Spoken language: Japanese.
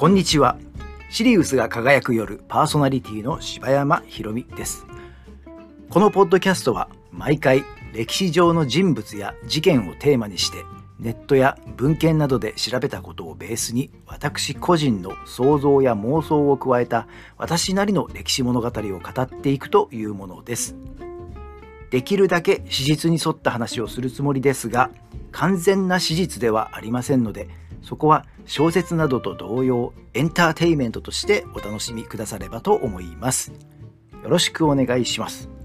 こんにちは。シリウスが輝く夜パーソナリティの柴山ひろみです。このポッドキャストは毎回歴史上の人物や事件をテーマにしてネットや文献などで調べたことをベースに私個人の想像や妄想を加えた私なりの歴史物語を語っていくというものです。できるだけ史実に沿った話をするつもりですが完全な史実ではありませんのでそこは小説などと同様エンターテイメントとしてお楽しみくださればと思います。よろしくお願いします。